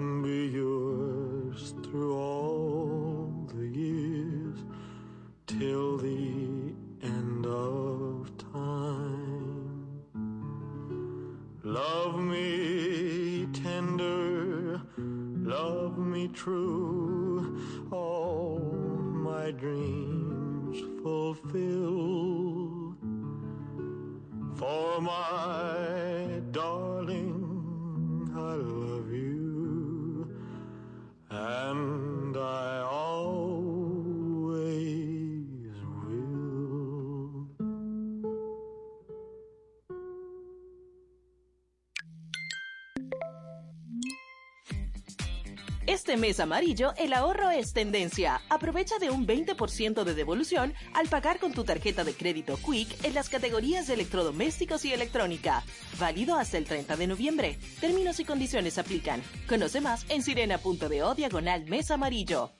be Este mes amarillo, el ahorro es tendencia. Aprovecha de un 20% de devolución al pagar con tu tarjeta de crédito Quick en las categorías de electrodomésticos y electrónica. Válido hasta el 30 de noviembre. Términos y condiciones aplican. Conoce más en sirena.do diagonal mes amarillo.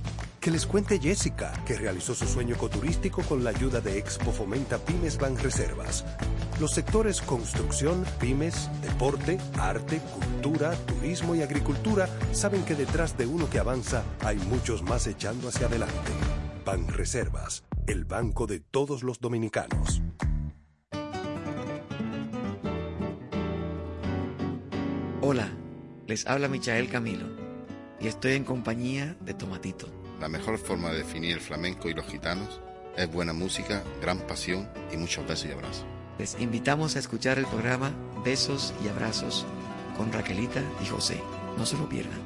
Que les cuente Jessica, que realizó su sueño ecoturístico con la ayuda de Expo Fomenta Pymes Banreservas. Los sectores construcción, pymes, deporte, arte, cultura, turismo y agricultura saben que detrás de uno que avanza hay muchos más echando hacia adelante. Banreservas, el banco de todos los dominicanos. Hola, les habla Michael Camilo y estoy en compañía de Tomatito. La mejor forma de definir el flamenco y los gitanos es buena música, gran pasión y muchos besos y abrazos. Les invitamos a escuchar el programa Besos y Abrazos con Raquelita y José. No se lo pierdan.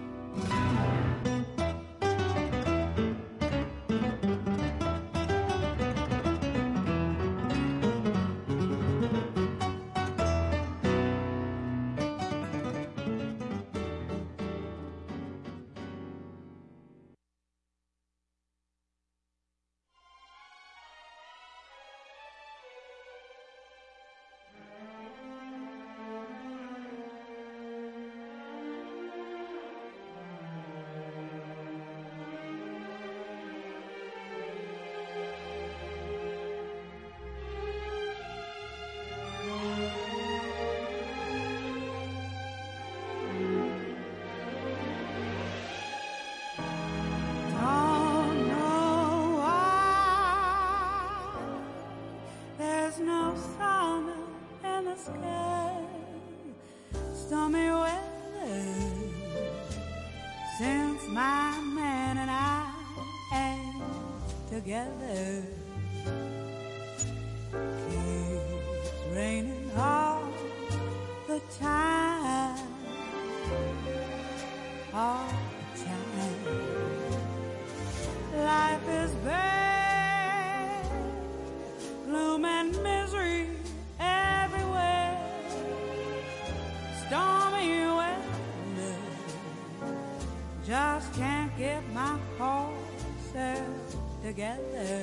Together.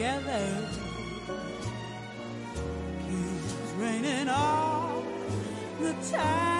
Together. Raining all the time,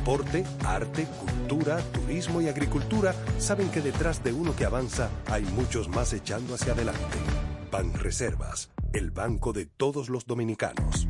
deporte, arte, cultura, turismo y agricultura saben que detrás de uno que avanza hay muchos más echando hacia adelante. Ban Reservas, el banco de todos los dominicanos.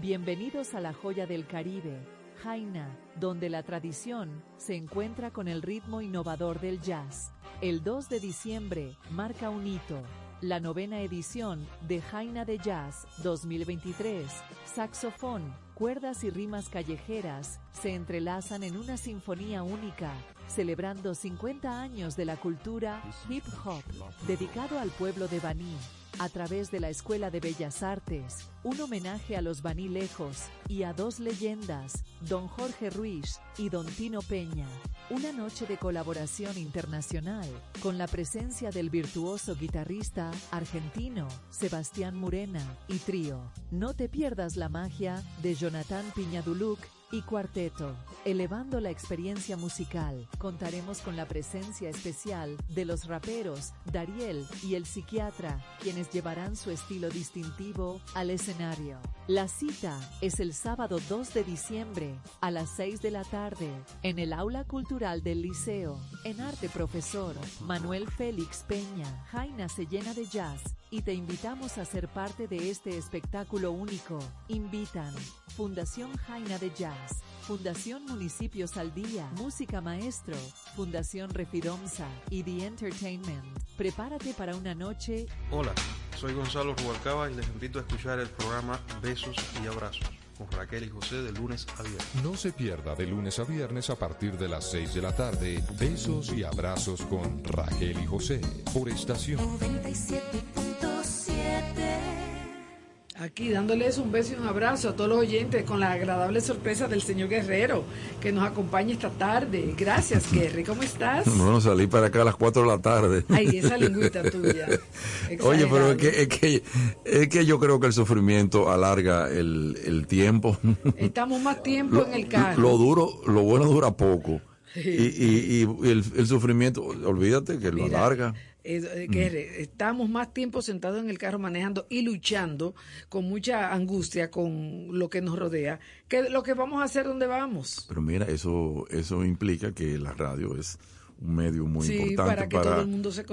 Bienvenidos a la joya del Caribe, Jaina, donde la tradición se encuentra con el ritmo innovador del jazz. El 2 de diciembre marca un hito, la novena edición de Jaina de Jazz 2023. Saxofón, cuerdas y rimas callejeras se entrelazan en una sinfonía única, celebrando 50 años de la cultura hip hop, dedicado al pueblo de Baní a través de la Escuela de Bellas Artes, un homenaje a los Lejos y a dos leyendas, don Jorge Ruiz y don Tino Peña. Una noche de colaboración internacional con la presencia del virtuoso guitarrista argentino Sebastián Murena y trío. No te pierdas la magia de Jonathan Piñaduluc y cuarteto. Elevando la experiencia musical, contaremos con la presencia especial de los raperos Dariel y el psiquiatra, quienes llevarán su estilo distintivo al escenario. La cita es el sábado 2 de diciembre a las 6 de la tarde en el Aula Cultural del Liceo. En arte profesor Manuel Félix Peña, Jaina se llena de jazz y te invitamos a ser parte de este espectáculo único. Invitan Fundación Jaina de Jazz, Fundación Municipios al Día, Música Maestro, Fundación Refidomsa y The Entertainment. Prepárate para una noche. Hola, soy Gonzalo Rubalcaba y les invito a escuchar el programa Besos y Abrazos con Raquel y José de lunes a viernes. No se pierda de lunes a viernes a partir de las 6 de la tarde. Besos y abrazos con Raquel y José por estación. 97.7 Aquí dándoles un beso y un abrazo a todos los oyentes con la agradable sorpresa del señor Guerrero que nos acompaña esta tarde. Gracias, Guerrero. ¿Cómo estás? Bueno, salí para acá a las 4 de la tarde. Ay, esa lingüita tuya. Oye, pero es que, es, que, es que yo creo que el sufrimiento alarga el, el tiempo. Estamos más tiempo en el carro. Lo duro, lo bueno dura poco. Y, y, y el, el, sufrimiento, olvídate que lo alarga. Eh, que mm. estamos más tiempo sentados en el carro manejando y luchando con mucha angustia con lo que nos rodea que lo que vamos a hacer donde vamos. Pero mira, eso eso implica que la radio es un medio muy importante para,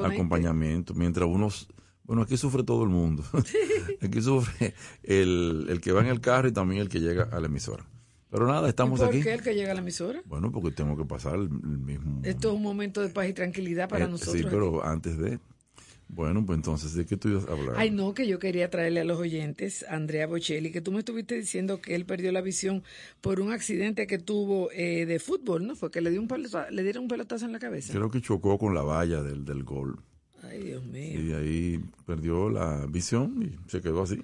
acompañamiento, mientras unos bueno, aquí sufre todo el mundo. aquí sufre el, el que va en el carro y también el que llega a la emisora. Pero nada, estamos ¿Y por qué el que llega a la emisora? Bueno, porque tengo que pasar el, mismo. Esto es un momento de paz y tranquilidad para eh, nosotros. Sí, pero antes de. Bueno, pues entonces, ¿de qué tú ibas a hablar? Ay, no, que yo quería traerle a los oyentes a Andrea Bocelli, que tú me estuviste diciendo que él perdió la visión por un accidente que tuvo eh, de fútbol, ¿no? Fue que le, dio un pelotazo, le dieron un pelotazo en la cabeza. Creo que chocó con la valla del, del gol. Ay, Dios mío. Y ahí perdió la visión y se quedó así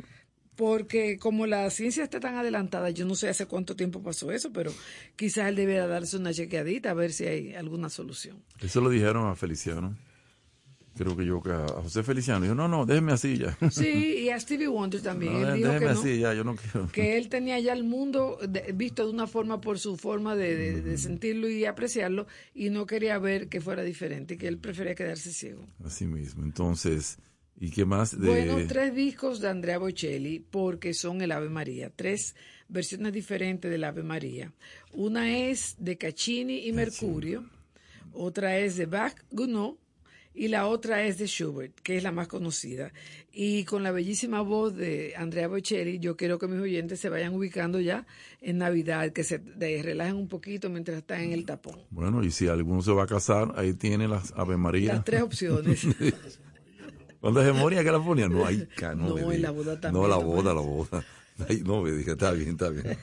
porque como la ciencia está tan adelantada, yo no sé hace cuánto tiempo pasó eso, pero quizás él debería darse una chequeadita a ver si hay alguna solución. Eso lo dijeron a Feliciano. Creo que yo que a José Feliciano dijo, no, no, déjeme así ya. Sí, y a Stevie Wonder también. No, él déjeme que así ya, yo no quiero. Que él tenía ya el mundo visto de una forma por su forma de, de, de, sentirlo y apreciarlo y no quería ver que fuera diferente, que él prefería quedarse ciego. Así mismo. Entonces, ¿Y qué más? De... Bueno, tres discos de Andrea Bocelli porque son el Ave María, tres versiones diferentes del Ave María. Una es de Caccini y Mercurio, otra es de Bach Gounod y la otra es de Schubert, que es la más conocida. Y con la bellísima voz de Andrea Bocelli, yo quiero que mis oyentes se vayan ubicando ya en Navidad, que se relajen un poquito mientras están en el tapón. Bueno, y si alguno se va a casar, ahí tiene las Ave María. Las tres opciones. Cuando se moría que la ponía, no, hay no, no la boda también. No, la boda, la boda. Ay, no, me dije, está bien, está bien.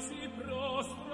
si prospero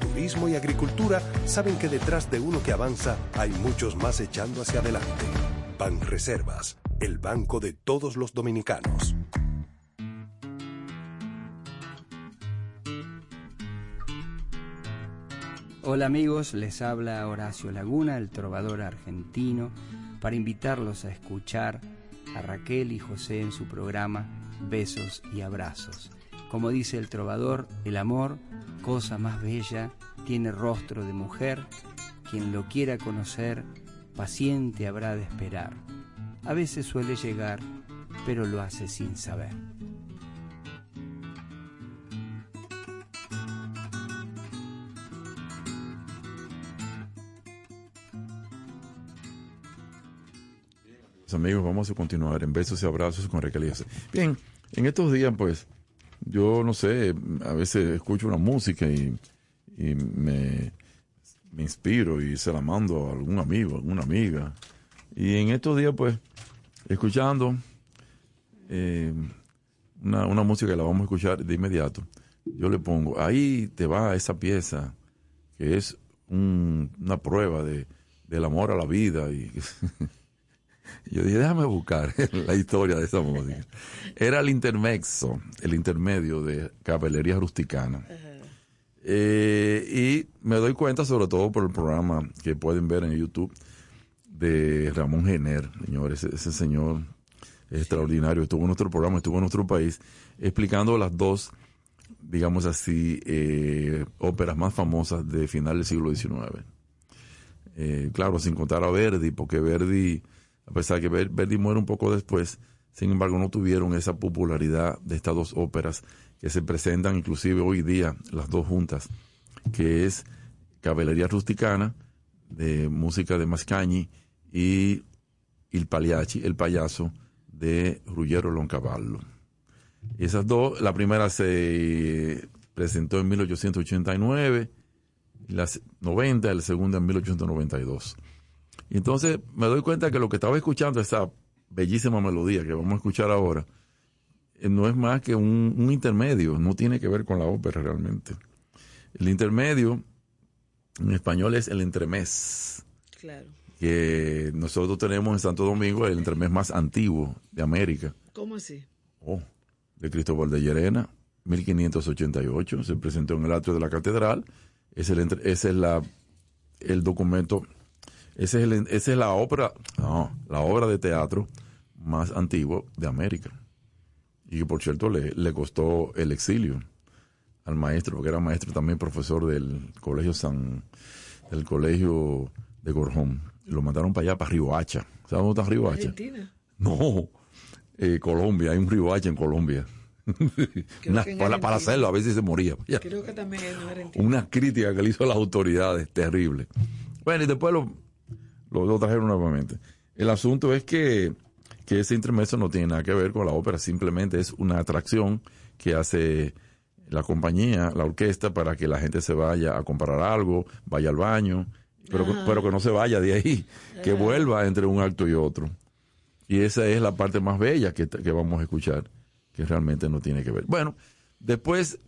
turismo y agricultura saben que detrás de uno que avanza hay muchos más echando hacia adelante. Ban Reservas, el banco de todos los dominicanos. Hola amigos, les habla Horacio Laguna, el trovador argentino, para invitarlos a escuchar a Raquel y José en su programa besos y abrazos. Como dice el trovador, el amor, cosa más bella, tiene rostro de mujer, quien lo quiera conocer, paciente habrá de esperar. A veces suele llegar, pero lo hace sin saber. amigos, vamos a continuar en besos y abrazos con Raquel Bien, en estos días, pues, yo no sé, a veces escucho una música y, me, inspiro y se la mando a algún amigo, a alguna amiga. Y en estos días, pues, escuchando eh, una, una, música que la vamos a escuchar de inmediato, yo le pongo, ahí te va esa pieza que es una prueba de, del amor a la vida y Yo dije, déjame buscar la historia de esa música. Era el intermexo, el intermedio de Caballería Rusticana. Eh, y me doy cuenta, sobre todo por el programa que pueden ver en YouTube, de Ramón Gener, señores, ese, señor extraordinario, estuvo en nuestro programa, estuvo en nuestro país, explicando las dos, digamos así, eh, óperas más famosas de final del siglo XIX. Eh, claro, sin contar a Verdi, porque Verdi a pesar de que Verdi muere un poco después, sin embargo no tuvieron esa popularidad de estas dos óperas que se presentan inclusive hoy día las dos juntas, que es Caballería Rusticana, de música de Mascagni, y Il Pagliacci, El Payaso, de Ruggiero Loncavallo. Esas dos, la primera se presentó en 1889, la 90, la segunda en 1892. Y entonces me doy cuenta que lo que estaba escuchando, esa bellísima melodía que vamos a escuchar ahora, eh, no es más que un, intermedio, no tiene que ver con la ópera realmente. El intermedio en español es el entremés. Claro. Que nosotros tenemos en Santo Domingo el entremés más antiguo de América. ¿Cómo así? Oh, de Cristóbal de Llerena, 1588, se presentó en el atrio de la catedral. Es el, ese es la, el documento esa es, la ópera, no, la obra de teatro más antigua de América. y que por cierto le, le costó el exilio al maestro, porque era maestro también profesor del colegio San, del colegio de Gorjón. Lo mandaron para allá, para Riohacha. ¿Sabes dónde está Riohacha? Argentina. No, eh, Colombia, hay un Riohacha en Colombia. para, hacerlo, a veces se moría. Creo que también en. Una crítica que le hizo a las autoridades, terrible. Bueno, y después lo, lo, trajeron nuevamente. El asunto es que, que ese intermedio no tiene nada que ver con la ópera, simplemente es una atracción que hace la compañía, la orquesta, para que la gente se vaya a comprar algo, vaya al baño, pero, pero que no se vaya de ahí, que vuelva entre un acto y otro. Y esa es la parte más bella que, que vamos a escuchar, que realmente no tiene que ver. Bueno, después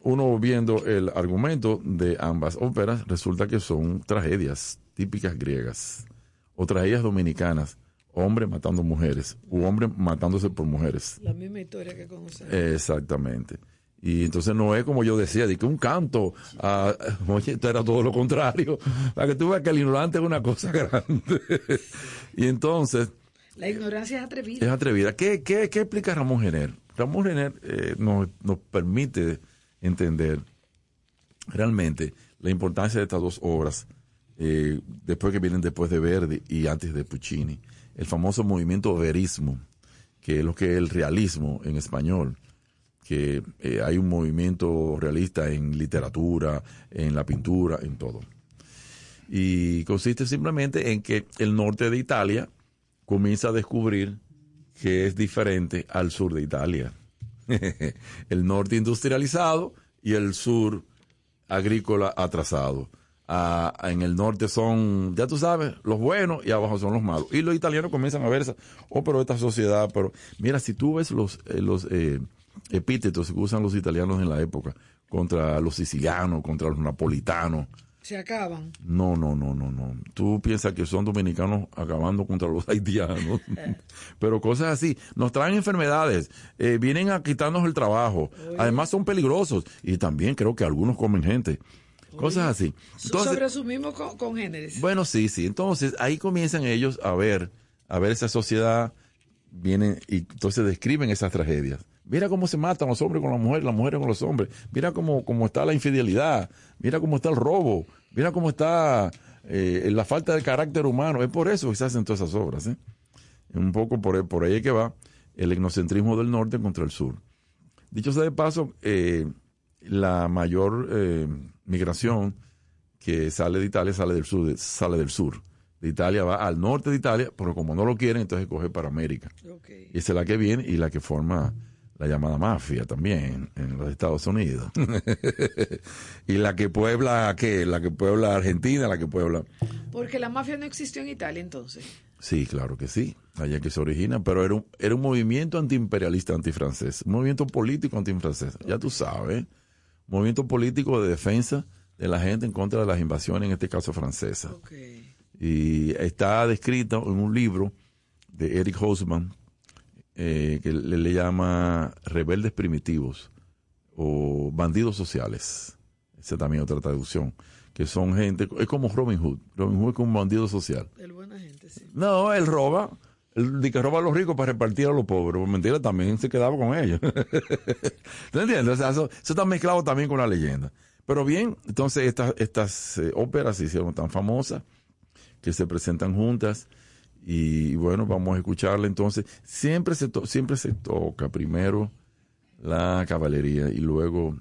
uno viendo el argumento de ambas óperas, resulta que son tragedias típicas griegas o tragedias dominicanas, hombres matando mujeres u hombres matándose por mujeres. La misma historia que conocemos. Exactamente. Y entonces no es como yo decía, de que un canto, ah, oye, esto era todo lo contrario, para que tú veas que el ignorante es una cosa grande. y entonces... La ignorancia es atrevida. Es atrevida. ¿Qué, qué, qué explica Ramón Gener? Ramón Gener eh, nos, nos permite entender realmente la importancia de estas dos obras, eh, después que vienen después de Verdi y antes de Puccini. El famoso movimiento verismo, que es lo que es el realismo en español que eh, hay un movimiento realista en literatura, en la pintura, en todo. Y consiste simplemente en que el norte de Italia comienza a descubrir que es diferente al sur de Italia. el norte industrializado y el sur agrícola atrasado. Ah, en el norte son, ya tú sabes, los buenos y abajo son los malos. Y los italianos comienzan a ver, oh, pero esta sociedad, pero mira, si tú ves los, eh, los eh, epítetos que usan los italianos en la época contra los sicilianos, contra los napolitanos. Se acaban. No, no, no, no, no. Tú piensas que son dominicanos acabando contra los haitianos. Pero cosas así. Nos traen enfermedades. Eh, vienen a quitarnos el trabajo. Además son peligrosos. Y también creo que algunos comen gente. Cosas así. Entonces, Sobre su mismo congéneres. Bueno, sí, sí. Entonces ahí comienzan ellos a ver, a ver esa sociedad. Vienen y entonces describen esas tragedias. Mira cómo se matan los hombres con las mujeres, las mujeres con los hombres. Mira cómo, cómo está la infidelidad. Mira cómo está el robo. Mira cómo está eh, la falta de carácter humano. Es por eso que se hacen todas esas obras. ¿eh? Un poco por, por ahí que va el etnocentrismo del norte contra el sur. Dicho sea de paso, eh, la mayor migración que sale de Italia sale del sur, sale del sur. De Italia va al norte de Italia, pero como no lo quieren, entonces coge para América. Y esa es la que viene y la que forma la llamada mafia también en los Estados Unidos. y la que puebla, ¿qué? La que puebla Argentina, la que puebla... Porque la mafia no existió en Italia entonces. Sí, claro que sí, allá que se origina, pero era un, era un movimiento antiimperialista antifrancés, un movimiento político antifrancés, ya tú sabes, movimiento político de defensa de la gente en contra de las invasiones, en este caso francesas. Y está descrito en un libro de Eric Hosman, eh, que le, le, llama rebeldes primitivos o bandidos sociales. Esa también otra traducción. Que son gente, es como Robin Hood. Robin Hood es como un bandido social. El buena gente, sí. No, él roba. El que roba a los ricos para repartir a los pobres. Mentira, también se quedaba con ellos. ¿Te entiendes? O eso, está mezclado también con la leyenda. Pero bien, entonces estas, estas eh, óperas se hicieron tan famosas que se presentan juntas y bueno, vamos a escucharla entonces. Siempre se, siempre se toca primero la caballería y luego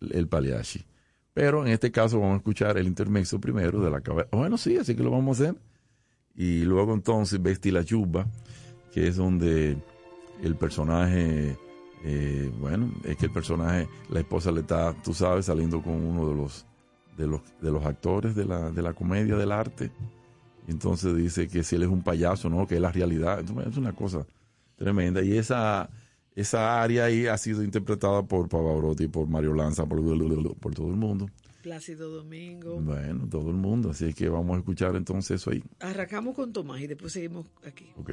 el paliachi. Pero en este caso vamos a escuchar el intermezzo primero de la caballería. Bueno, sí, así que lo vamos a hacer. Y luego entonces Vesti la Chuba, que es donde el personaje, eh, bueno, es que el personaje, la esposa le está, tú sabes, saliendo con uno de los, de los, de los actores de la, de la comedia del arte entonces dice que si él es un payaso, ¿no? Que es la realidad. es una cosa tremenda. Y esa, esa área ahí ha sido interpretada por Pavarotti, por Mario Lanza, por, por todo el mundo. Plácido Domingo. Bueno, todo el mundo. Así que vamos a escuchar entonces eso ahí. Arrancamos con Tomás y después seguimos aquí. Ok.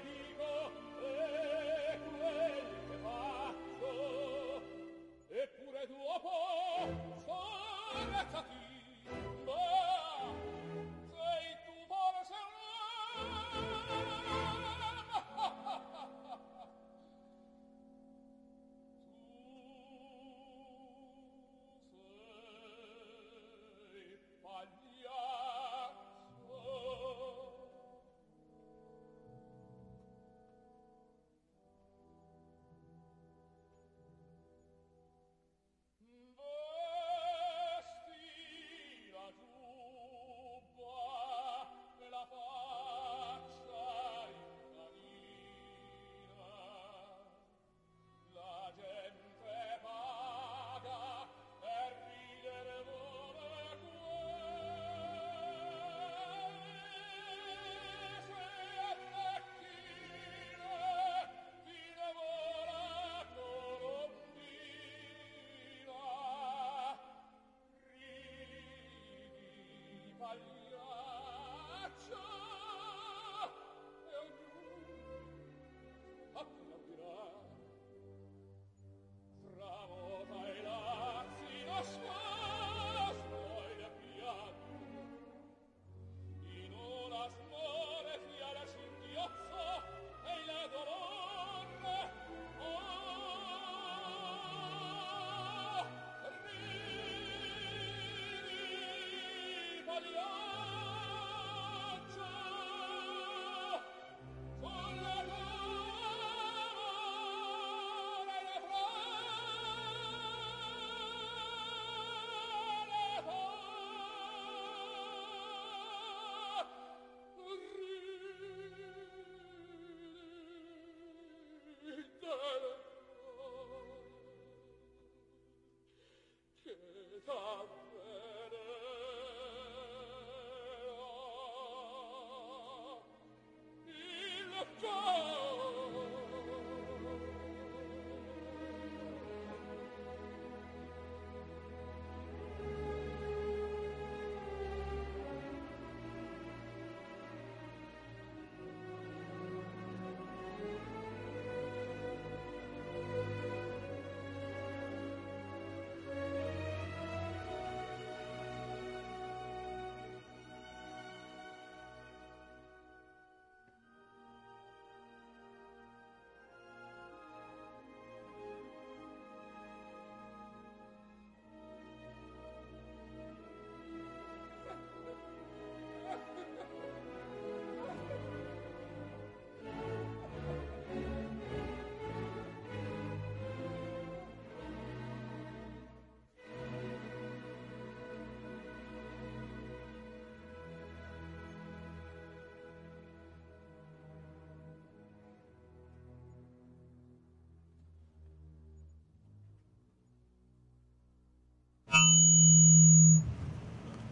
ready.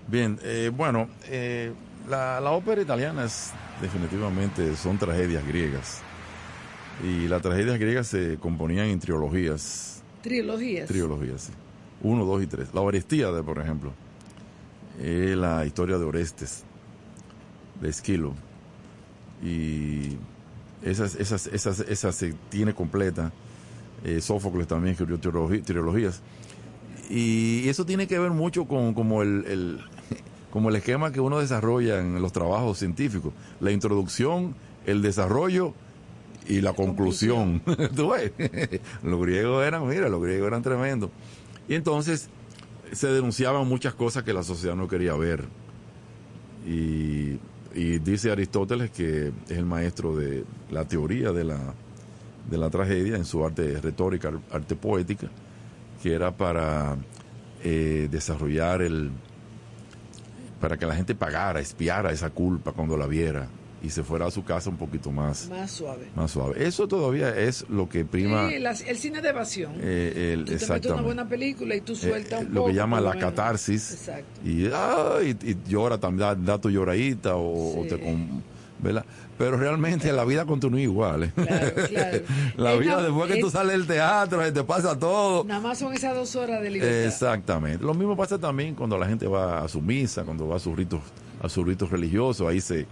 Bien, eh, bueno, eh, la, la, ópera italiana es definitivamente son tragedias griegas. Y las tragedias griegas se componían en trilogías. ¿Trilogías? Trilogías, sí. Uno, dos y tres. La Orestíada, por ejemplo, es la historia de Orestes, de Esquilo. Y esas, esas, esas, esas se tiene completa. Eh, Sófocles también escribió trilogías. Y eso tiene que ver mucho con como el, como el esquema que uno desarrolla en los trabajos científicos. La introducción, el desarrollo y la conclusión. los griegos eran, mira, los griegos eran tremendos. Y entonces se denunciaban muchas cosas que la sociedad no quería ver. Y, y dice Aristóteles que es el maestro de la teoría de la, de la tragedia en su arte retórica, arte poética, que era para eh, desarrollar el, para que la gente pagara, espiara esa culpa cuando la viera y se fuera a su casa un poquito más más suave. Más suave. Eso todavía es lo que prima. Sí, el cine de evasión. Eh, el, tú te metes una buena película y tú eh, sueltas un Lo que llama la catarsis. Exacto. Y, y, llora también, da, tu lloradita o, te con, ¿verdad? Pero realmente la vida continúa igual. ¿eh? Claro, claro. la vida después que tú sales del teatro, te pasa todo. Nada más son esas dos horas de libertad. Exactamente. Lo mismo pasa también cuando la gente va a su misa, cuando va a sus ritos, a sus ritos religiosos. Ahí se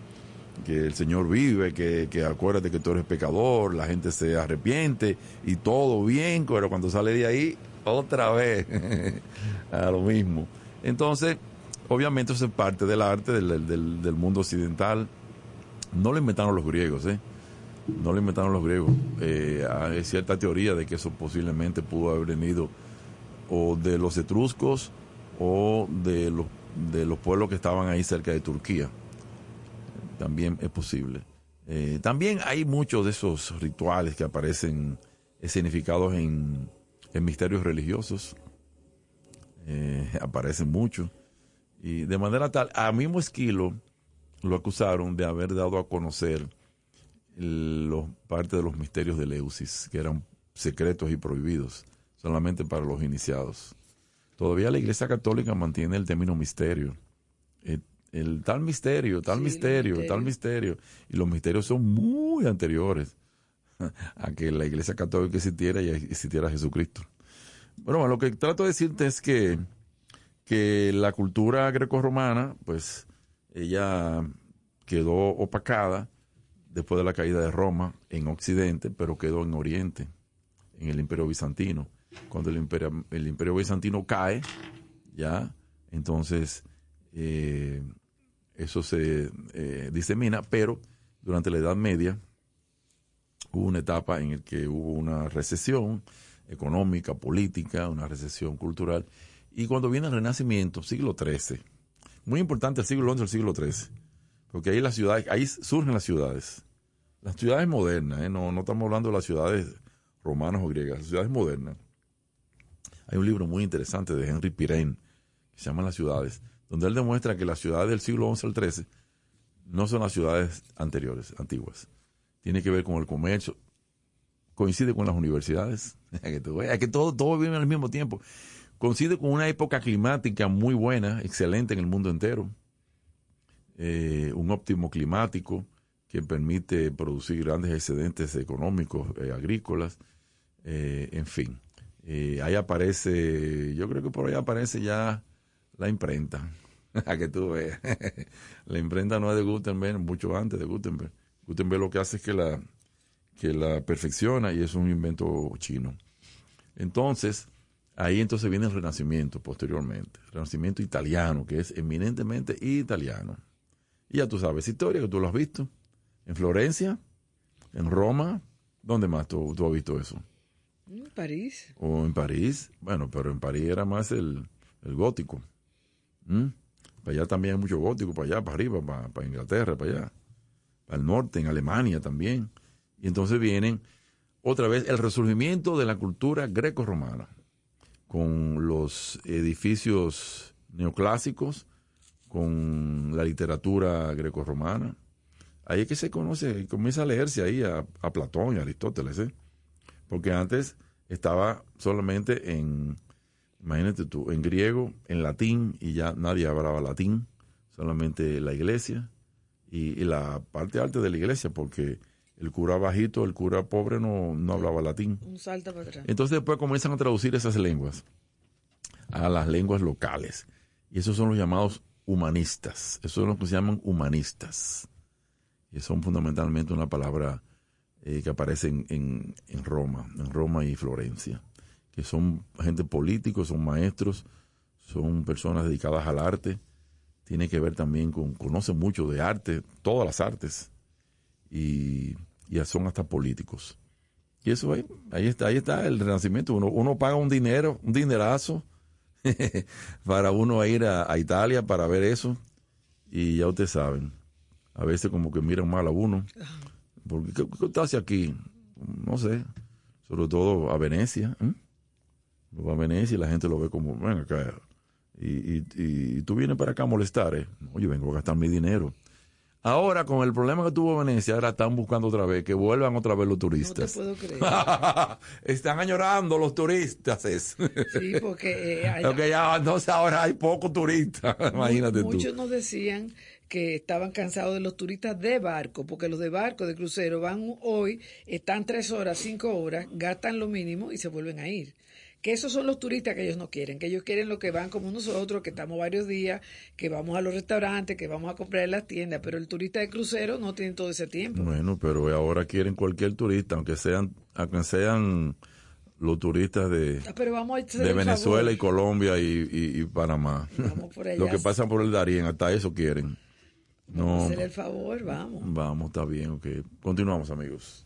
que el Señor vive, que, que acuérdate que tú eres pecador, la gente se arrepiente y todo bien, pero cuando sale de ahí, otra vez a lo mismo. Entonces, obviamente eso es parte del arte del, del, del mundo occidental no lo inventaron los griegos, ¿eh? No lo inventaron los griegos. Eh, hay cierta teoría de que eso posiblemente pudo haber venido o de los etruscos o de los, de los pueblos que estaban ahí cerca de Turquía. También es posible. Eh, también hay muchos de esos rituales que aparecen significados en, en misterios religiosos. Eh, aparecen muchos. Y de manera tal, a mismo Esquilo, lo acusaron de haber dado a conocer los, parte de los misterios de Leusis, que eran secretos y prohibidos, solamente para los iniciados. Todavía la Iglesia Católica mantiene el término misterio. El, tal misterio, tal misterio, tal misterio. Y los misterios son muy anteriores a que la Iglesia Católica existiera y existiera Jesucristo. Bueno, lo que trato de decirte es que, que la cultura grecorromana, pues, ella quedó opacada después de la caída de Roma en Occidente, pero quedó en Oriente, en el Imperio Bizantino. Cuando el Imperio, el imperio Bizantino cae, ya, entonces eh, eso se eh, disemina, pero durante la Edad Media hubo una etapa en la que hubo una recesión económica, política, una recesión cultural, y cuando viene el Renacimiento, siglo XIII, muy importante el siglo XI el siglo XIII, porque ahí las ciudades, ahí surgen las ciudades, las ciudades modernas, ¿eh? no, no estamos hablando de las ciudades romanas o griegas, las ciudades modernas. Hay un libro muy interesante de Henry Pirén que se llama Las ciudades, donde él demuestra que las ciudades del siglo XI al XIII no son las ciudades anteriores, antiguas. Tiene que ver con el comercio, coincide con las universidades, que, que todo, todo vive al mismo tiempo coincide con una época climática muy buena, excelente en el mundo entero. Eh, un óptimo climático que permite producir grandes excedentes económicos, eh, agrícolas, eh, en fin. ahí aparece, yo creo que por ahí aparece ya la imprenta, a que tú veas. la imprenta no es de Gutenberg, mucho antes de Gutenberg. Gutenberg lo que hace es que la, que la perfecciona y es un invento chino. Entonces, Ahí entonces viene el Renacimiento posteriormente, el Renacimiento italiano, que es eminentemente italiano. Y ya tú sabes, historia que tú lo has visto, en Florencia, en Roma, ¿dónde más tú, has visto eso? En París. O en París, bueno, pero en París era más el, gótico. ¿Mm? Para allá también hay mucho gótico, para allá, para arriba, para, para Inglaterra, para allá, para el norte, en Alemania también. Y entonces vienen otra vez el resurgimiento de la cultura greco-romana con los edificios neoclásicos, con la literatura grecorromana. Ahí es que se conoce, comienza a leerse ahí a, Platón y a Aristóteles, ¿eh? porque antes estaba solamente en Imagínate tú, en griego, en latín, y ya nadie hablaba latín, solamente la iglesia y, la parte alta de la iglesia, porque el cura bajito, el cura pobre no, no hablaba latín. Un salto para atrás. Entonces después comienzan a traducir esas lenguas a las lenguas locales. Y esos son los llamados humanistas. Esos son los que se llaman humanistas. Y son fundamentalmente una palabra eh, que aparece en, en, Roma, en Roma y Florencia. Que son gente políticos, son maestros, son personas dedicadas al arte. Tiene que ver también con, conocen mucho de arte, todas las artes. Y, y son hasta políticos. Y eso ahí, ahí está, ahí está el renacimiento. Uno, uno paga un dinero, un dinerazo para uno ir a, Italia para ver eso. Y ya ustedes saben, a veces como que miran mal a uno. Porque, ¿qué, qué hace aquí? No sé. Sobre todo a Venecia. ¿eh? Va a Venecia y la gente lo ve como, venga acá. Y, y, tú vienes para acá a molestar. ¿eh? No, yo vengo a gastar mi dinero. Ahora, con el problema que tuvo Venecia, ahora están buscando otra vez que vuelvan otra vez los turistas. No te puedo creer. están añorando los turistas. sí, porque, eh, ya, entonces ahora hay pocos turistas. Imagínate tú. Muchos nos decían que estaban cansados de los turistas de barco, porque los de barco, de crucero, van hoy, están tres horas, cinco horas, gastan lo mínimo y se vuelven a ir que esos son los turistas que ellos no quieren, que ellos quieren lo que van como nosotros, que estamos varios días, que vamos a los restaurantes, que vamos a comprar en las tiendas, pero el turista de crucero no tiene todo ese tiempo. Bueno, pero ahora quieren cualquier turista, aunque sean, aunque sean los turistas de, ah, de Venezuela y Colombia y, y, Lo que pasan por el Darién, hasta eso quieren. No, hacer el favor, vamos. Vamos, está bien, ok. Continuamos, amigos.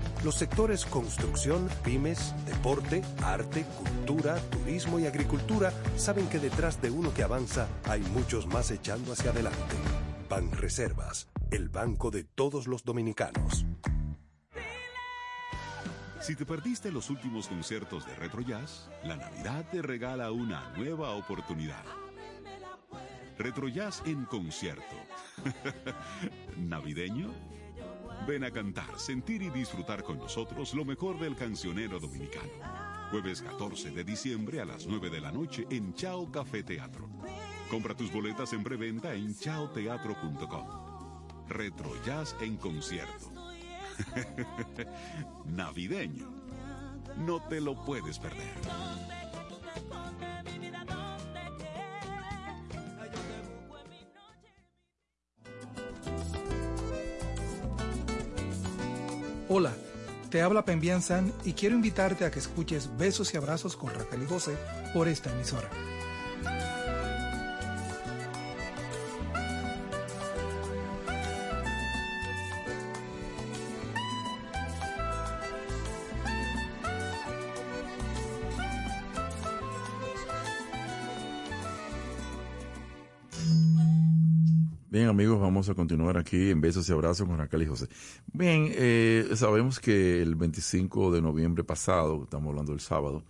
Los sectores construcción, pymes, deporte, arte, cultura, turismo y agricultura saben que detrás de uno que avanza hay muchos más echando hacia adelante. Ban Reservas, el banco de todos los dominicanos. Si te perdiste los últimos conciertos de Retro Jazz, la Navidad te regala una nueva oportunidad. Retro Jazz en concierto. ¿Navideño? Ven a cantar, sentir y disfrutar con nosotros lo mejor del cancionero dominicano. Jueves 14 de diciembre a las 9 de la noche en Chao Café Teatro. Compra tus boletas en preventa en chaoteatro.com. Retro Jazz en concierto. Navideño. No te lo puedes perder. Te habla Pembian San y quiero invitarte a que escuches Besos y Abrazos con Raquel y por esta emisora. Amigos, vamos a continuar aquí en Besos y Abrazos con Raquel y José. Bien, eh, sabemos que el 25 de noviembre pasado, estamos hablando del sábado,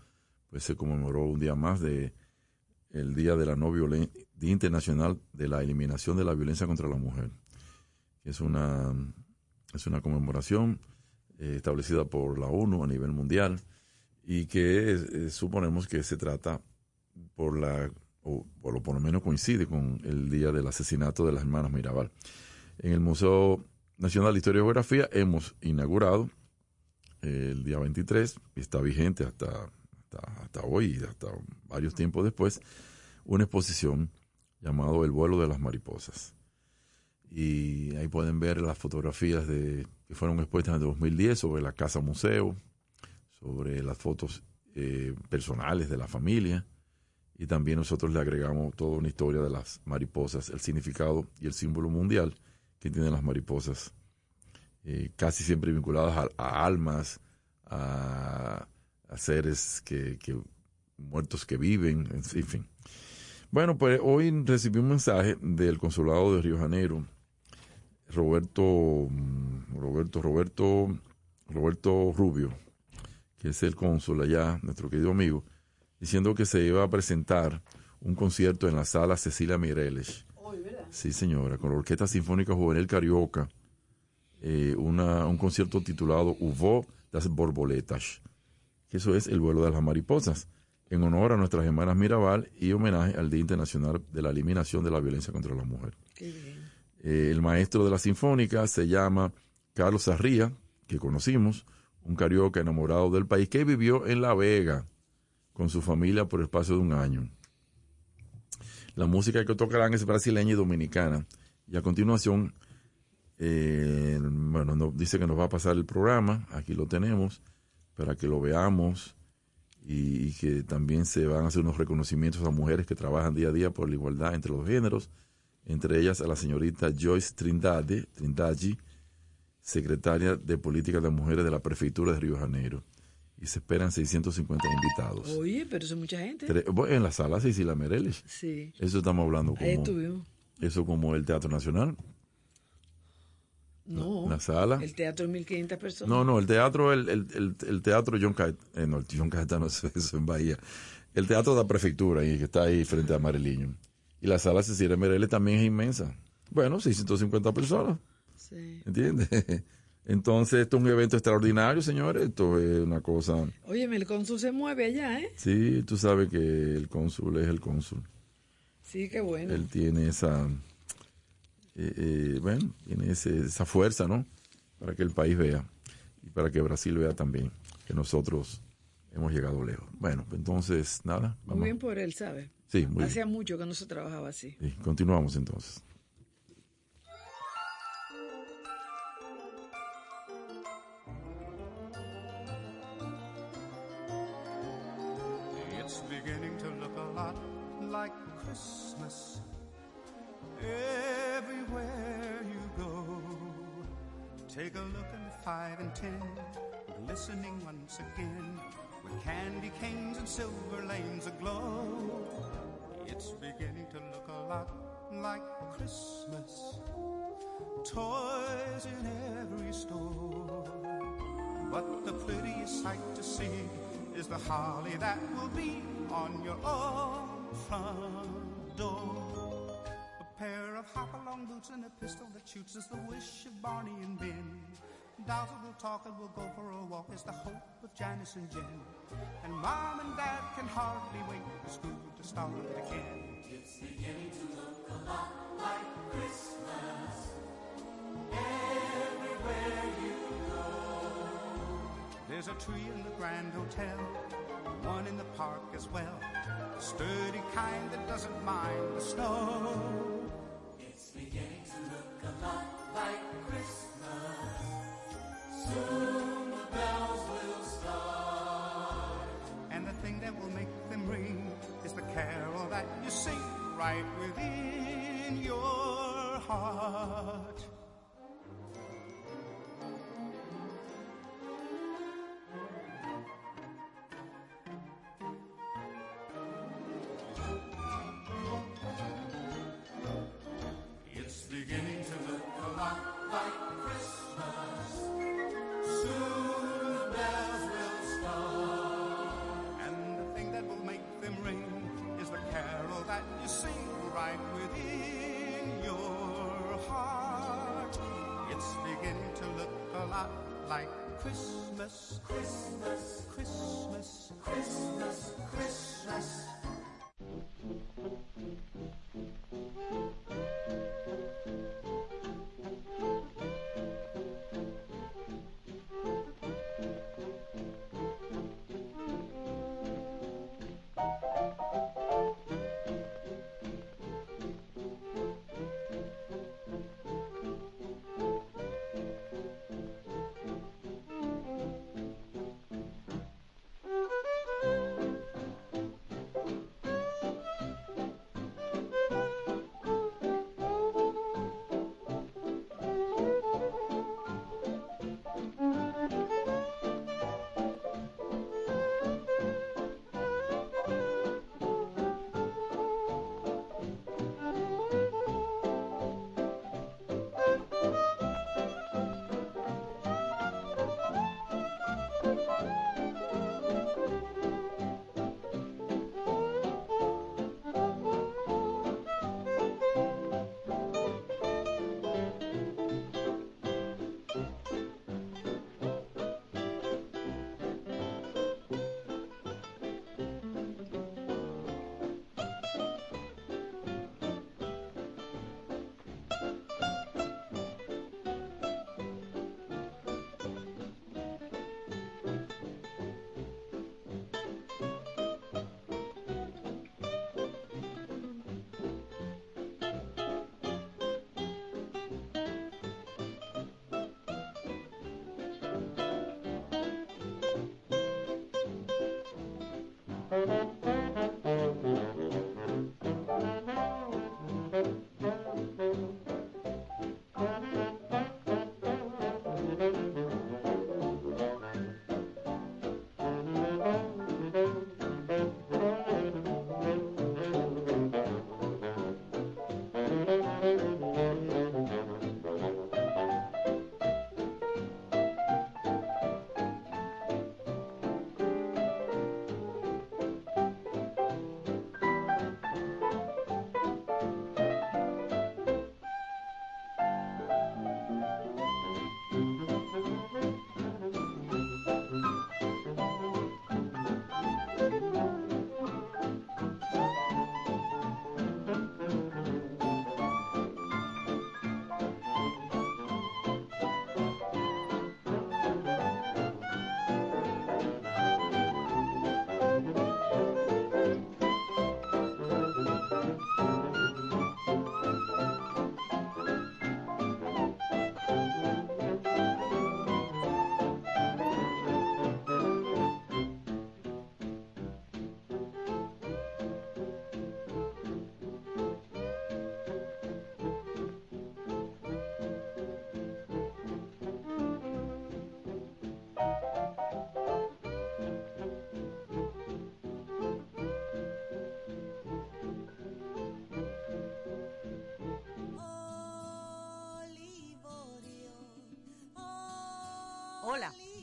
pues se conmemoró un día más de el Día de la No Violencia, Día Internacional de la Eliminación de la Violencia contra la Mujer. Es una, es una conmemoración eh, establecida por la ONU a nivel mundial y que eh, suponemos que se trata por la o por lo menos coincide con el día del asesinato de las hermanas Mirabal. En el Museo Nacional de Historia y Geografía hemos inaugurado el día 23, y está vigente hasta, hasta, hoy y hasta varios tiempos después, una exposición llamado El vuelo de las mariposas. Y ahí pueden ver las fotografías de, que fueron expuestas en 2010 sobre la casa museo, sobre las fotos eh, personales de la familia, y también nosotros le agregamos toda una historia de las mariposas, el significado y el símbolo mundial que tienen las mariposas, eh, casi siempre vinculadas a, almas, a, seres que, muertos que viven, en, fin. Bueno, pues hoy recibí un mensaje del consulado de Río Janeiro, Roberto, mm, Roberto, Roberto, Roberto Rubio, que es el cónsul allá, nuestro querido amigo, diciendo que se iba a presentar un concierto en la sala Cecilia Mireles. Sí, señora, con la Orquesta Sinfónica Juvenil Carioca, eh, una, un concierto titulado Uvo das Borboletas, que eso es el vuelo de las mariposas, en honor a nuestras hermanas Mirabal y homenaje al Día Internacional de la Eliminación de la Violencia contra la Mujer. Eh, el maestro de la Sinfónica se llama Carlos Sarría, que conocimos, un carioca enamorado del país que vivió en La Vega con su familia por el espacio de un año. La música que tocarán es brasileña y dominicana. Y a continuación, eh, bueno, dice que nos va a pasar el programa, aquí lo tenemos, para que lo veamos y, que también se van a hacer unos reconocimientos a mujeres que trabajan día a día por la igualdad entre los géneros, entre ellas a la señorita Joyce Trindade, Trindade, secretaria de Políticas de Mujeres de la Prefectura de Río Janeiro y se esperan 650 invitados. Oye, pero eso es mucha gente. en la sala Cecilia Mereles. Sí. Eso estamos hablando como... Ahí estuvimos. Eso como el Teatro Nacional. No. La, sala. El teatro de 1500 personas. No, no, el teatro, el, el, el, teatro John Cayetano, eh, no, el John Cayetano es, es en Bahía. El teatro de la prefectura, que está ahí frente a Mareliño. Y la sala Cecilia Mereles también es inmensa. Bueno, 650 personas. Sí. ¿Entiendes? Entonces, esto es un evento extraordinario, señores. Esto es una cosa. Oye, el cónsul se mueve allá, ¿eh? Sí, tú sabes que el cónsul es el cónsul. Sí, qué bueno. Él tiene esa. Eh, eh, bueno, tiene esa fuerza, ¿no? Para que el país vea y para que Brasil vea también que nosotros hemos llegado lejos. Bueno, entonces, nada. Muy bien por él, ¿sabe? Sí, muy Hacía mucho que no se trabajaba así. Sí, continuamos entonces. It's beginning to look a lot like Christmas everywhere you go. Take a look at five and ten, glistening once again with candy canes and silver lanes aglow. It's beginning to look a lot like Christmas. Toys in every store. But the prettiest sight to see is the holly that will be on your own front door. A pair of hop-along boots and a pistol that shoots is the wish of Barney and Ben. That will talk and will go for a walk is the hope of Janice and Jen. And Mom and Dad can hardly wait for school to start again. It's beginning to look a lot like Christmas everywhere you. There's a tree in the Grand Hotel, one in the park as well. A sturdy kind that doesn't mind the snow. It's beginning to look a lot like Christmas. Soon the bells will start. And the thing that will make them ring is the carol that you sing right within Christmas, Christmas, Christmas, Christmas, Christmas.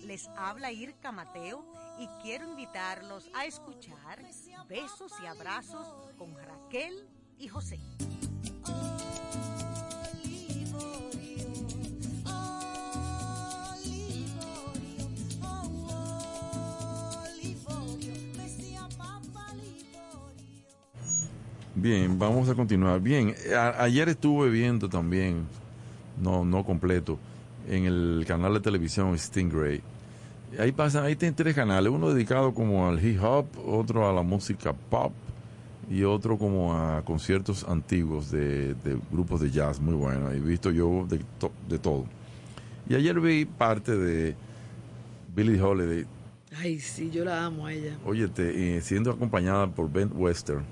Les habla Irka Mateo y quiero invitarlos a escuchar Besos y Abrazos con Raquel y José. Bien, vamos a continuar. Bien, ayer estuve viendo también, no, no completo, en el canal de televisión Stingray. Ahí pasan, ahí tienen tres canales, uno dedicado como al hip hop, otro a la música pop y otro como a conciertos antiguos de, grupos de jazz muy buenos. He visto yo de, de todo. Y ayer vi parte de Billie Holiday. Ay, sí, yo la amo a ella. Óyete, siendo acompañada por Ben Wester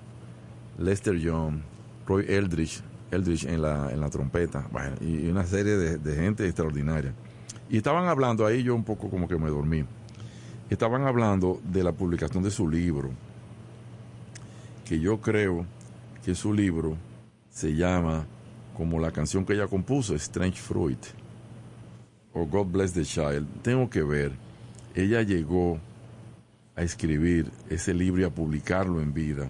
Lester Young, Roy Eldridge, Eldridge en la, en la trompeta, y, una serie de, gente extraordinaria. Y estaban hablando, ahí yo un poco como que me dormí, estaban hablando de la publicación de su libro, que yo creo que su libro se llama como la canción que ella compuso, Strange Fruit, o God Bless the Child. Tengo que ver, ella llegó a escribir ese libro y a publicarlo en vida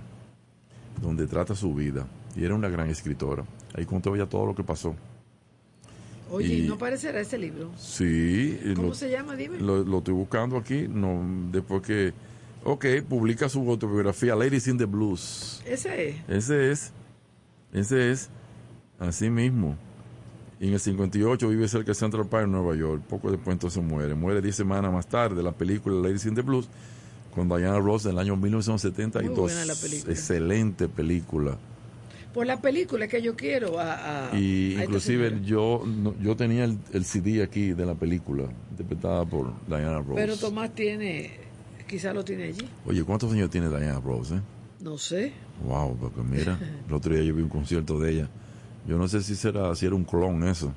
donde trata su vida. Y era una gran escritora. Ahí contó ella todo lo que pasó. Oye, ¿no parecerá ese libro? Sí. ¿Cómo se llama? Dime. Lo, estoy buscando aquí. No, después que. Ok, publica su autobiografía, Ladies in the Blues. Ese es. Ese es. Ese es. Así mismo. Y en el 58 vive cerca de Central Park, en Nueva York. Poco después entonces muere. Muere 10 semanas más tarde. La película Ladies in the Blues con Diana Ross en el año 1972. Muy buena la película. Excelente película. Por la película que yo quiero a, y inclusive yo yo tenía el, CD aquí de la película interpretada por Diana Ross. Pero Tomás tiene quizás lo tiene allí. Oye, ¿cuántos años tiene Diana Ross? Eh? No sé. Wow, porque mira, el otro día yo vi un concierto de ella. Yo no sé si será si era un clon eso.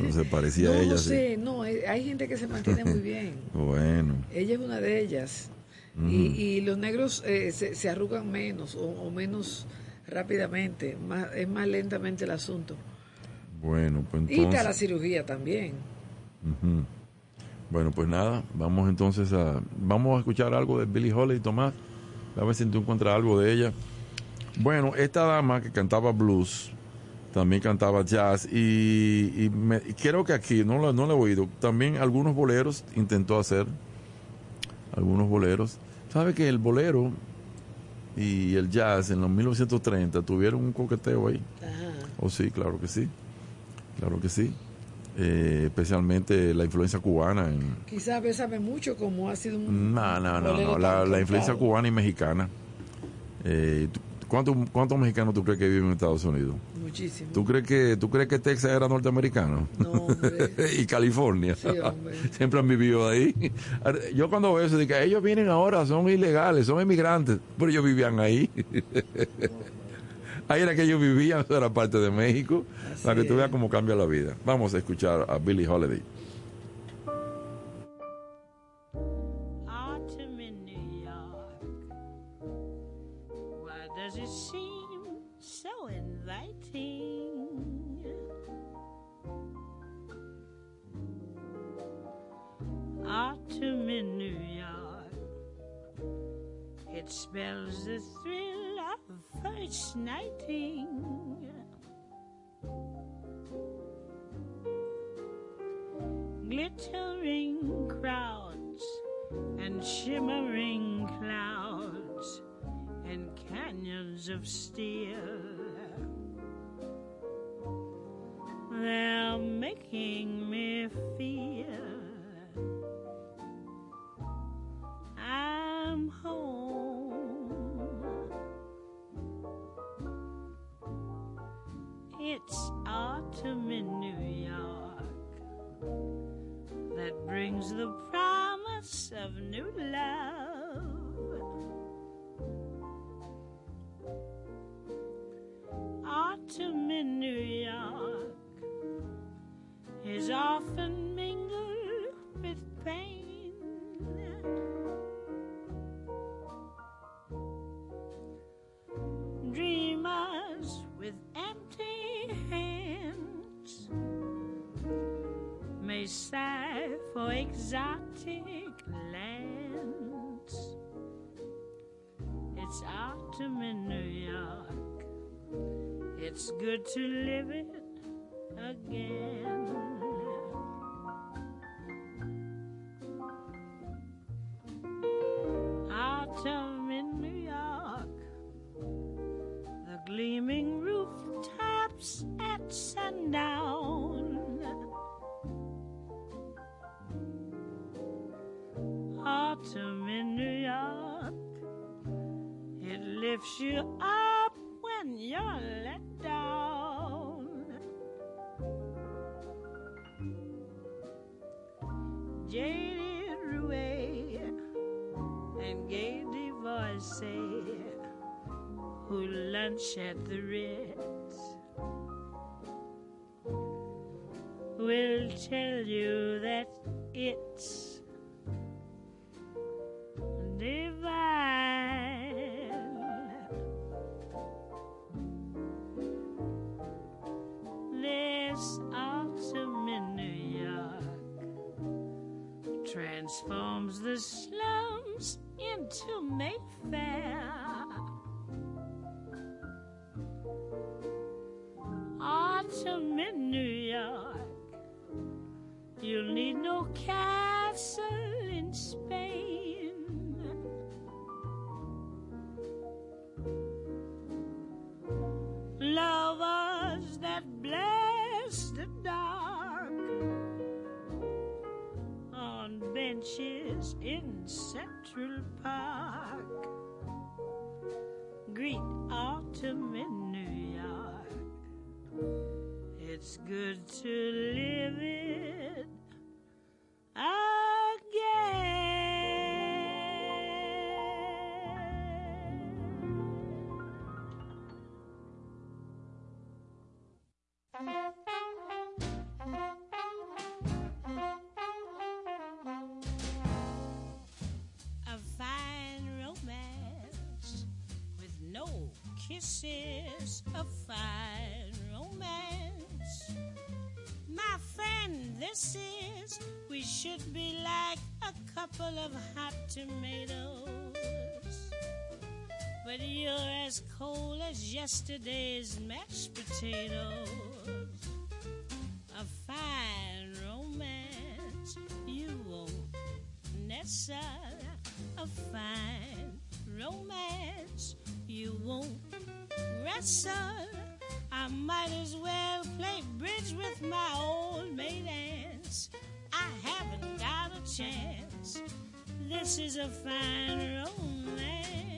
No se parecía a ella. No sé, no, hay gente que se mantiene muy bien. bueno. Ella es una de ellas y, los negros eh, se, arrugan menos o, menos rápidamente, más, es más lentamente el asunto. Bueno, pues entonces... Y la cirugía también. Bueno, pues nada, vamos entonces a... Vamos a escuchar algo de Billie Holiday, Tomás. A ver si tú encuentras algo de ella. Bueno, esta dama que cantaba blues, también cantaba jazz y, creo que aquí, no, no lo he oído, también algunos boleros intentó hacer, algunos boleros. ¿Sabe que el bolero y el jazz en los 1930 tuvieron un coqueteo ahí? Oh, sí, claro que sí. Claro que sí. Eh, especialmente la influencia cubana. En... Quizás sabe mucho cómo ha sido un. No, no, no, no. La, la, influencia cubana y mexicana. Eh, ¿Cuántos mexicanos tú crees que viven en Estados Unidos? Muchísimo. ¿Tú crees que, tú crees que Texas era norteamericano? No, y California. Sí, hombre. Siempre han vivido ahí. Yo cuando veo eso, digo, ellos vienen ahora, son ilegales, son inmigrantes, pero ellos vivían ahí. ahí era que ellos vivían, eso era parte de México, para que tú veas cómo cambia la vida. Vamos a escuchar a Billie Holiday. To kisses. A fine romance. My friend, this is. We should be like a couple of hot tomatoes. But you're as cold as yesterday's mashed potatoes. A fine romance you won't nestle. A fine romance you won't wrestle. I might as well play bridge with my old maid aunts. I haven't got a chance. This is a fine romance.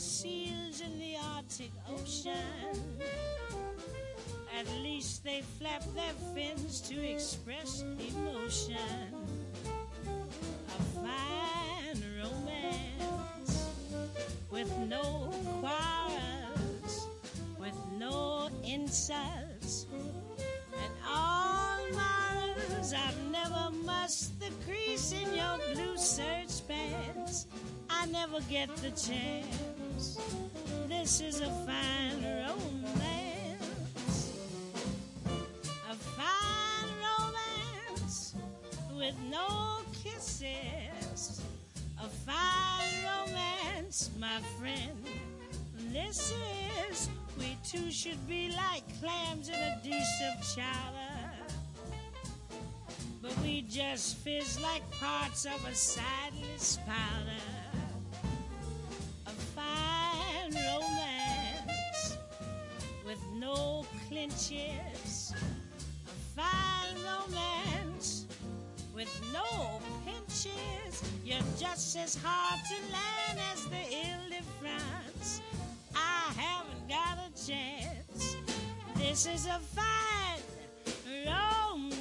Seals in the Arctic Ocean. At least they flap their fins to express emotion. A fine romance with no quarrels, with no insults, and all morals. I've never mussed the crease in your blue serge pants. I never get the chance. This is a fine romance, a fine romance with no kisses. A fine romance, my friend. This is We two should be like clams in a dish of chowder. But we just fizz like parts of a sideless powder. Romance with no clinches. A fine romance with no pinches. You're just as hard to land as the Ile-de-France. I haven't got a chance. This is a fine romance.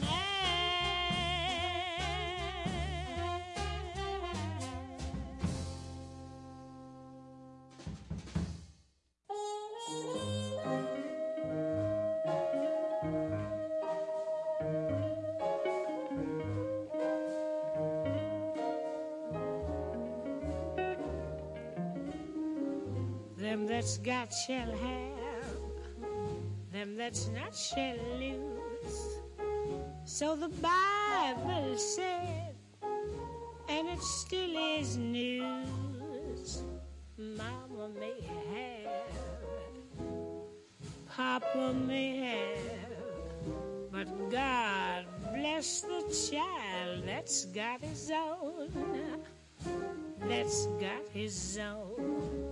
That's got shall have, them that's not shall lose. So the Bible said, and it still is news. Mama may have, Papa may have, but God bless the child that's got his own, that's got his own.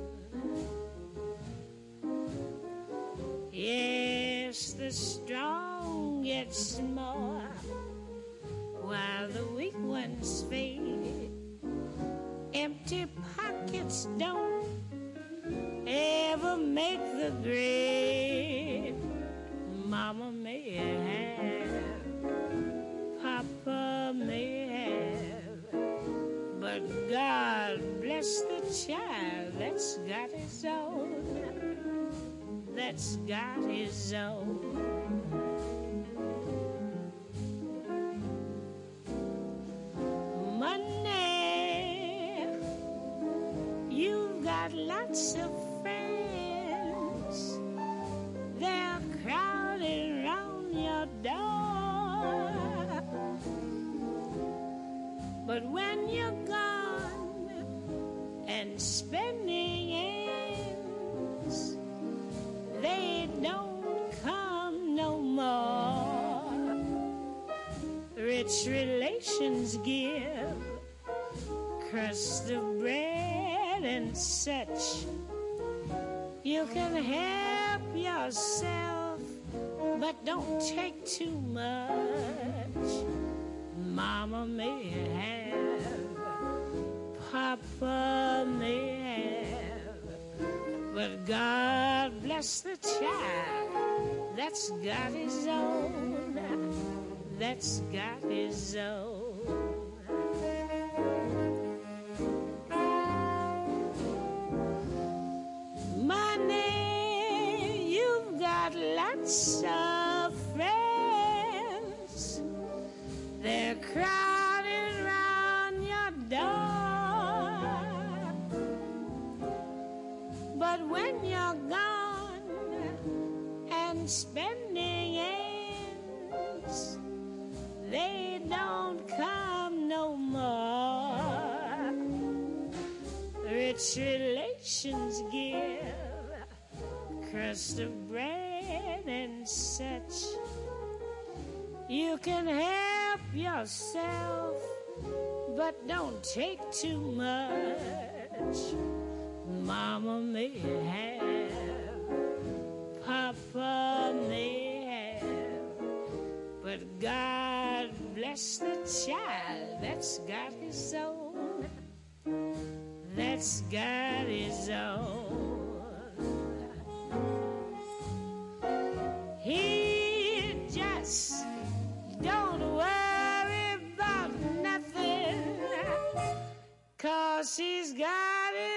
The strong get more while the weak ones fade. Empty pockets don't ever make the grade. Mama may have, Papa may have, but God bless the child that's got his own that's got his own. Lots of friends. They're crowding round your door. But when you're gone and spending ends, they don't come no more. Rich relations give crust of bread and such. You can help yourself, but don't take too much. Mama may have, Papa may have, but God bless the child that's got his own, that's got his own. Friends. They're crowding round your door. But when you're gone and spending ends, they don't come no more. Rich relations give crust of bread and such. You can help yourself, but don't take too much. Mama may have, Papa may have, but God bless the child that's got his own, that's got his own. He just don't worry about nothing, cause he's got his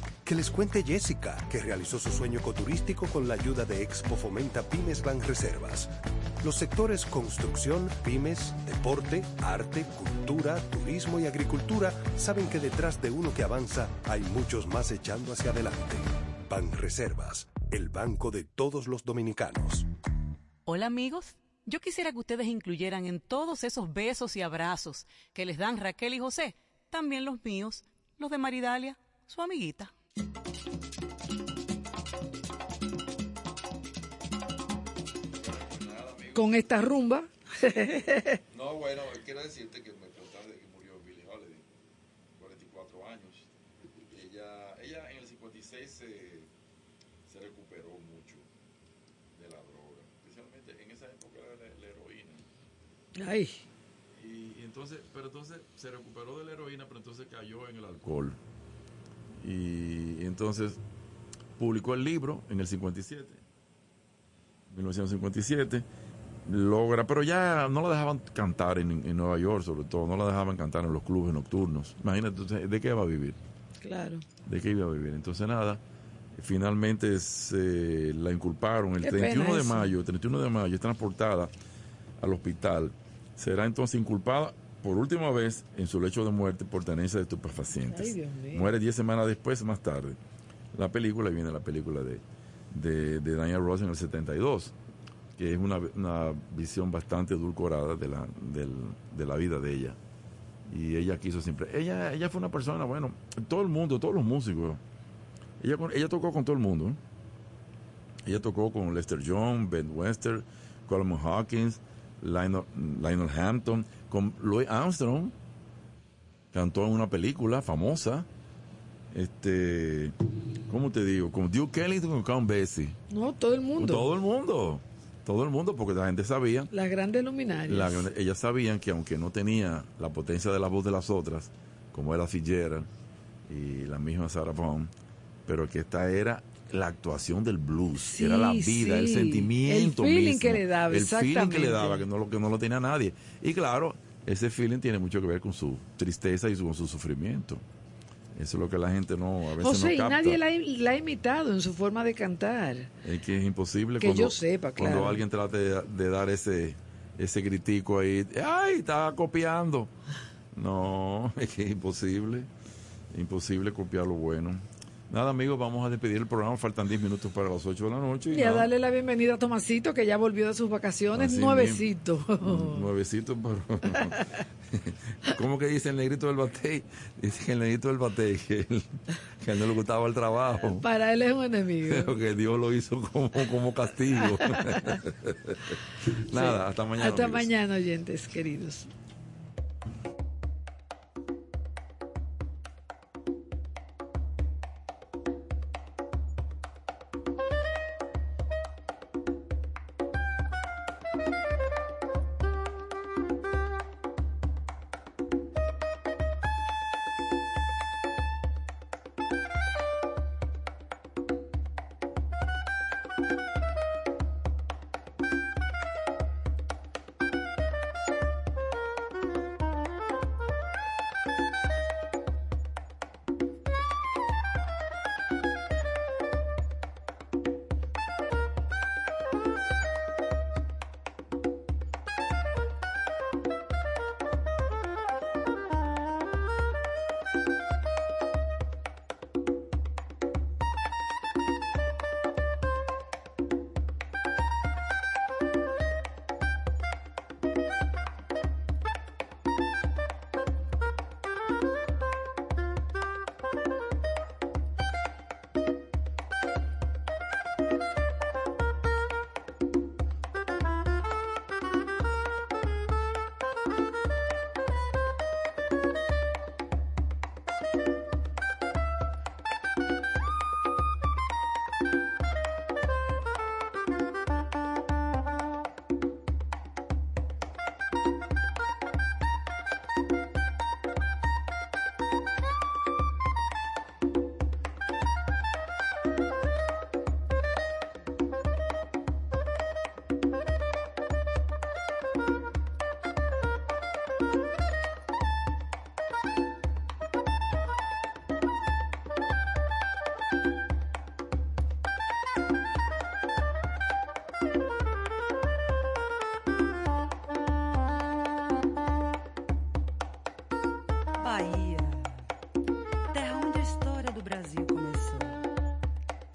Que les cuente Jessica, que realizó su sueño ecoturístico con la ayuda de Expo Fomenta Pymes Ban Reservas. Los sectores construcción, pymes, deporte, arte, cultura, turismo y agricultura saben que detrás de uno que avanza hay muchos más echando hacia adelante. Ban Reservas, el banco de todos los dominicanos. Hola amigos, yo quisiera que ustedes incluyeran en todos esos besos y abrazos que les dan Raquel y José, también los míos, los de Maridalia, su amiguita. Con esta rumba. no, bueno, quiero decirte que me contaste que murió Billie Holiday, 44 años. Ella, ella en el 56 se, se recuperó mucho de la droga, especialmente en esa época era la, heroína. Ay. Y, y, entonces, pero entonces se recuperó de la heroína, pero entonces cayó en el alcohol. Y entonces publicó el libro en el 57, 1957 logra, pero ya no la dejaban cantar en, en, Nueva York, sobre todo, no la dejaban cantar en los clubes nocturnos. Imagínate, ¿de qué va a vivir? Claro. ¿De qué iba a vivir? Entonces, nada, finalmente se la inculparon el 31 de mayo, el 31 de mayo, es transportada al hospital. Será entonces inculpada por última vez en su lecho de muerte por tenencia de estupefacientes. Muere 10 semanas después, más tarde. La película, y viene la película de, de, de Diana Ross en el 72 que es una, una visión bastante edulcorada de la, del, de la vida de ella. Y ella quiso siempre. Ella, ella fue una persona, bueno, todo el mundo, todos los músicos. Ella, ella tocó con todo el mundo. Ella tocó con Lester Young, Ben Wester, Coleman Hawkins, Lionel, Lionel Hampton, con Louis Armstrong. Cantó en una película famosa. Este, ¿cómo te digo? Con Duke Ellington, con Count Basie. No, todo el mundo. Todo el mundo todo el mundo, porque la gente sabía. Las grandes luminarias. ellas sabían que aunque no tenía la potencia de la voz de las otras, como era Fitzgerald y la misma Sarah Vaughan, pero que esta era la actuación del blues, era la vida, el sentimiento el feeling que le daba, el feeling que le daba, que no, lo, que no lo tenía nadie. Y claro, ese feeling tiene mucho que ver con su tristeza y con su sufrimiento. Eso es lo que la gente no a veces José, no capta. nadie la, ha imitado en su forma de cantar. Es que es imposible que cuando, yo sepa, claro. cuando alguien trate de, dar ese ese gritico ahí, ay, está copiando. No, es que es imposible. Imposible copiar lo bueno. Nada, amigos, vamos a despedir el programa. Faltan 10 minutos para las 8 de la noche. Y, y a darle la bienvenida a Tomasito, que ya volvió de sus vacaciones. Así nuevecito. Mismo. Nuevecito, pero. ¿Cómo que dice el negrito del batey? Dice que el negrito del batey, que, él, que a él no le gustaba el trabajo. Para él es un enemigo. Pero que Dios lo hizo como, como castigo. Nada, sí. hasta mañana. Hasta amigos. mañana, oyentes queridos.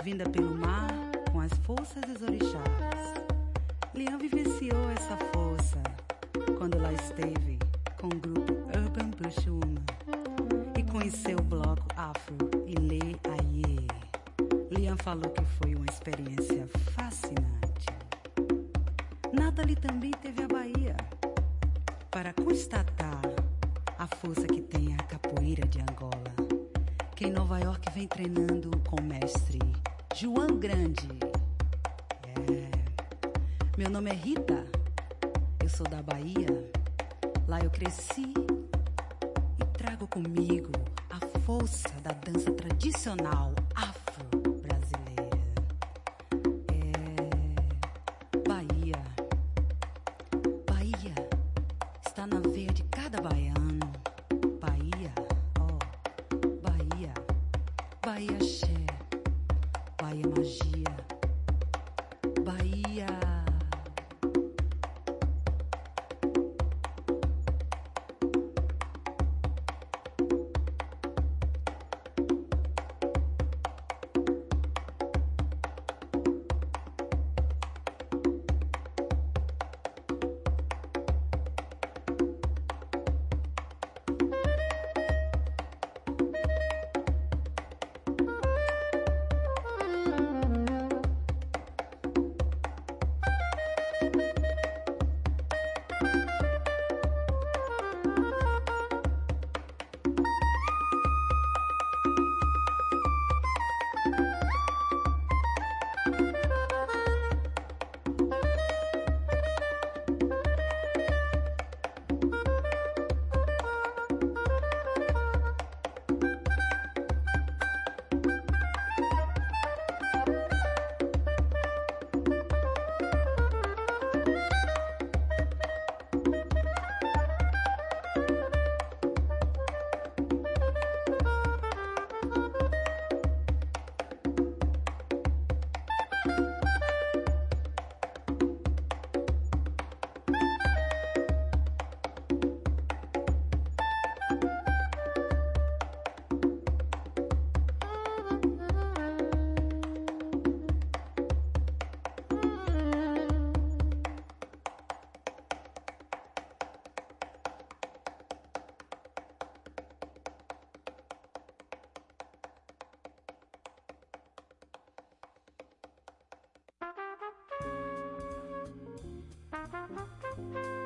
Vinda pelo mar com as forças dos orixás. Lian vivenciou essa força quando lá esteve com o grupo Urban Bush Woman e conheceu o bloco Afro e Lê Aie. Lian falou que foi uma experiência 脑 Thank you.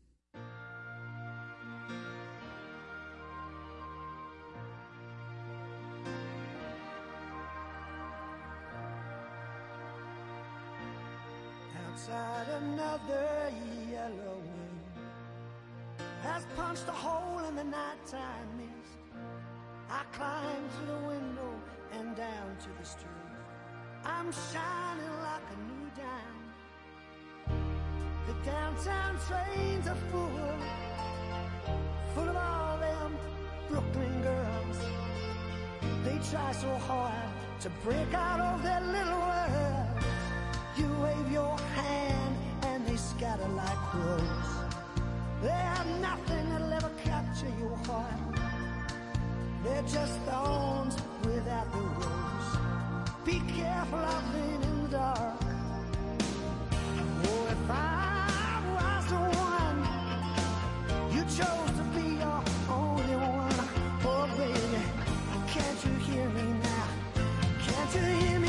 They're just thorns without the rose. Be careful out there in the dark. Oh, if I was the one you chose to be your only one. Oh, baby, can't you hear me now? Can't you hear me?